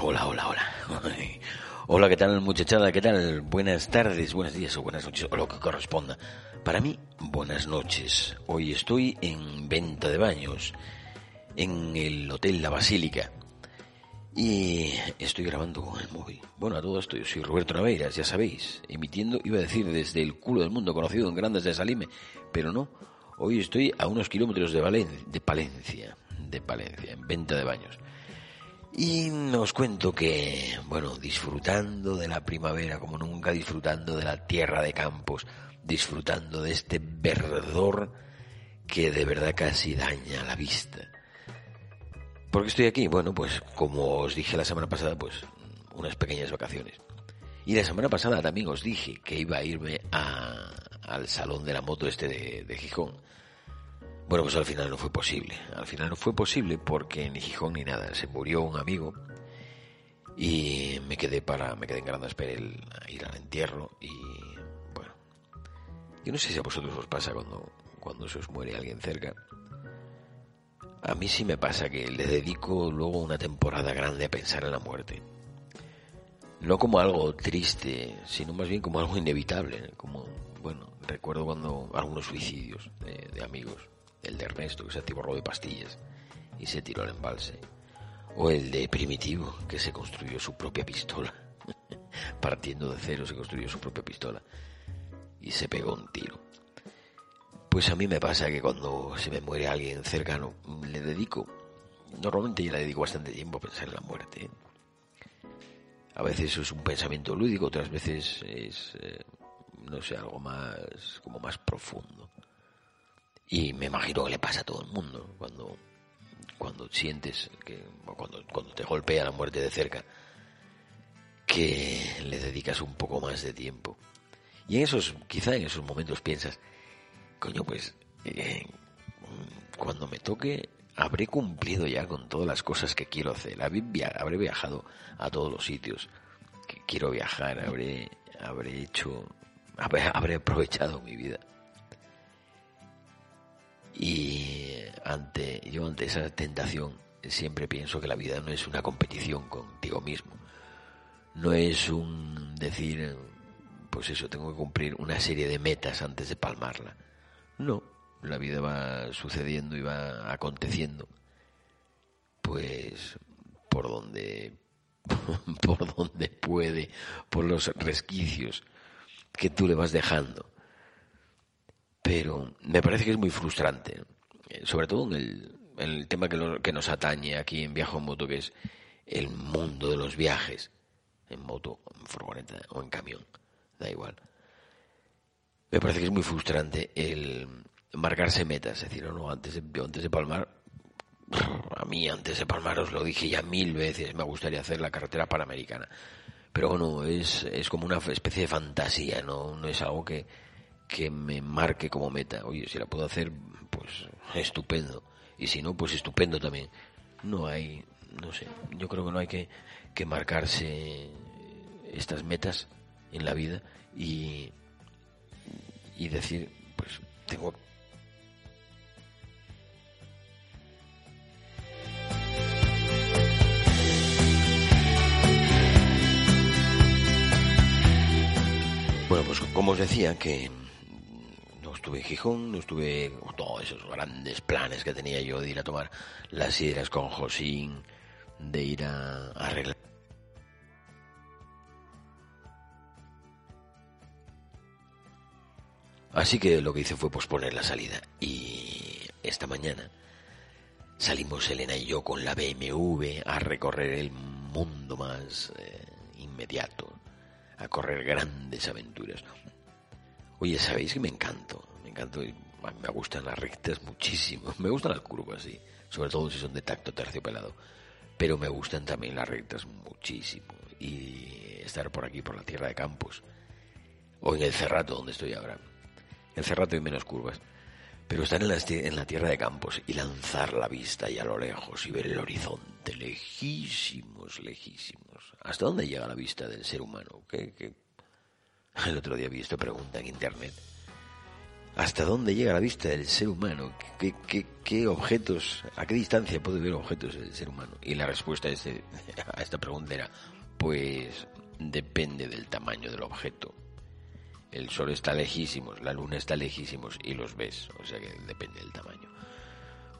Hola, hola, hola. Hola, ¿qué tal muchachada? ¿Qué tal? Buenas tardes, buenos días o buenas noches, o lo que corresponda. Para mí, buenas noches. Hoy estoy en venta de baños, en el Hotel La Basílica. Y estoy grabando con el móvil. Bueno, a todo esto, yo soy Roberto Naveiras, ya sabéis, emitiendo, iba a decir, desde el culo del mundo conocido en Grandes de Salime, pero no. Hoy estoy a unos kilómetros de, Valen de Palencia, de Palencia, en venta de baños. Y os cuento que, bueno, disfrutando de la primavera como nunca, disfrutando de la tierra de campos, disfrutando de este verdor que de verdad casi daña la vista. ¿Por qué estoy aquí? Bueno, pues como os dije la semana pasada, pues unas pequeñas vacaciones. Y la semana pasada también os dije que iba a irme a, al salón de la moto este de, de Gijón. Bueno, pues al final no fue posible. Al final no fue posible porque ni Gijón ni nada. Se murió un amigo y me quedé para, me quedé en Gran Espera el ir al entierro y bueno, yo no sé si a vosotros os pasa cuando, cuando se os muere alguien cerca. A mí sí me pasa que le dedico luego una temporada grande a pensar en la muerte. No como algo triste, sino más bien como algo inevitable. Como, bueno, recuerdo cuando algunos suicidios de, de amigos el de Ernesto que se atiborró de pastillas y se tiró al embalse, o el de Primitivo que se construyó su propia pistola, partiendo de cero se construyó su propia pistola y se pegó un tiro. Pues a mí me pasa que cuando se me muere alguien cercano, le dedico, normalmente yo le dedico bastante tiempo a pensar en la muerte. A veces es un pensamiento lúdico, otras veces es, eh, no sé, algo más, como más profundo. Y me imagino que le pasa a todo el mundo cuando, cuando sientes que, cuando, cuando te golpea la muerte de cerca, que le dedicas un poco más de tiempo. Y en esos, quizá en esos momentos piensas, coño, pues, eh, cuando me toque, habré cumplido ya con todas las cosas que quiero hacer. Habré viajado a todos los sitios que quiero viajar, habré, habré hecho, habré, habré aprovechado mi vida. Y ante, yo ante esa tentación siempre pienso que la vida no es una competición contigo mismo. No es un decir, pues eso, tengo que cumplir una serie de metas antes de palmarla. No, la vida va sucediendo y va aconteciendo. Pues por donde por donde puede, por los resquicios que tú le vas dejando pero me parece que es muy frustrante, eh, sobre todo en el, el tema que, lo, que nos atañe aquí en Viajo en Moto, que es el mundo de los viajes, en moto, en furgoneta o en camión, da igual. Me parece que es muy frustrante el marcarse metas, es decir, no, antes de, antes de palmar, a mí antes de palmar os lo dije ya mil veces, me gustaría hacer la carretera panamericana. Pero bueno, es, es como una especie de fantasía, no, no es algo que, que me marque como meta. Oye, si la puedo hacer, pues estupendo. Y si no, pues estupendo también. No hay, no sé, yo creo que no hay que, que marcarse estas metas en la vida y, y decir, pues tengo Bueno, pues como os decía que estuve en Gijón, estuve con todos esos grandes planes que tenía yo de ir a tomar las sidras con Josín, de ir a, a arreglar. Así que lo que hice fue posponer la salida y esta mañana salimos Elena y yo con la BMW a recorrer el mundo más eh, inmediato, a correr grandes aventuras. Oye, ¿sabéis que me encanto? Me me gustan las rectas muchísimo. Me gustan las curvas, sí. Sobre todo si son de tacto terciopelado. Pero me gustan también las rectas muchísimo. Y estar por aquí, por la tierra de Campos. O en el Cerrato, donde estoy ahora. El Cerrato hay menos curvas. Pero estar en la, en la tierra de Campos y lanzar la vista y a lo lejos y ver el horizonte lejísimos, lejísimos. ¿Hasta dónde llega la vista del ser humano? ¿Qué, El otro día vi esta pregunta en internet. ¿Hasta dónde llega la vista del ser humano? ¿Qué, objetos, a qué distancia puede ver objetos del ser humano? Y la respuesta a, a esta pregunta era, pues depende del tamaño del objeto. El sol está lejísimos, la luna está lejísimos y los ves, o sea que depende del tamaño.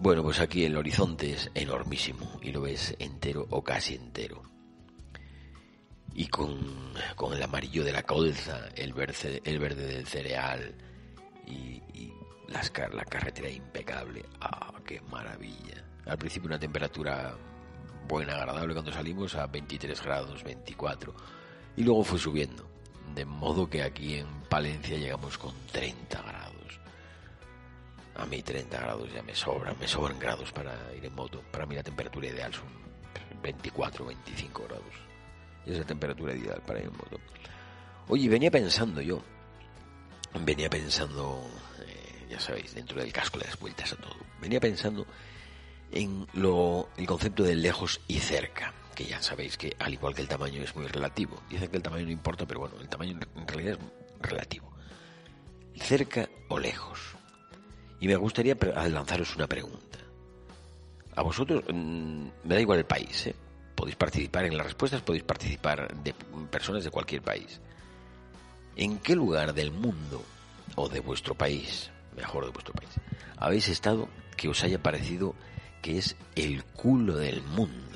Bueno, pues aquí el horizonte es enormísimo y lo ves entero o casi entero. Y con, con el amarillo de la colza, el verde, el verde del cereal y, la carretera impecable. ¡Ah, qué maravilla! Al principio una temperatura buena, agradable cuando salimos a 23 grados, 24. Y luego fue subiendo de modo que aquí en Palencia llegamos con 30 grados. A mí 30 grados ya me sobran, me sobran grados para ir en moto. Para mí la temperatura ideal son 24, 25 grados. Y es la temperatura ideal para ir en moto. Oye, venía pensando yo, venía pensando, eh, ya sabéis, dentro del casco le das vueltas a todo. Venía pensando en lo, el concepto de lejos y cerca que ya sabéis que al igual que el tamaño es muy relativo. Dicen que el tamaño no importa, pero bueno, el tamaño en realidad es relativo. Cerca o lejos. Y me gustaría lanzaros una pregunta. A vosotros, mm, me da igual el país, ¿eh? podéis participar en las respuestas, podéis participar de personas de cualquier país. ¿En qué lugar del mundo o de vuestro país, mejor de vuestro país, habéis estado que os haya parecido que es el culo del mundo?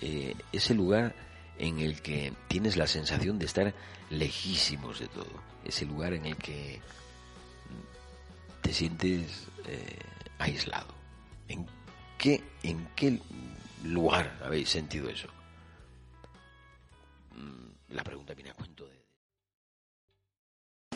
eh, ese lugar en el que tienes la sensación de estar lejísimos de todo, ese lugar en el que te sientes eh, aislado. ¿En qué, ¿En qué lugar habéis sentido eso? Mm, la pregunta viene a cuento de...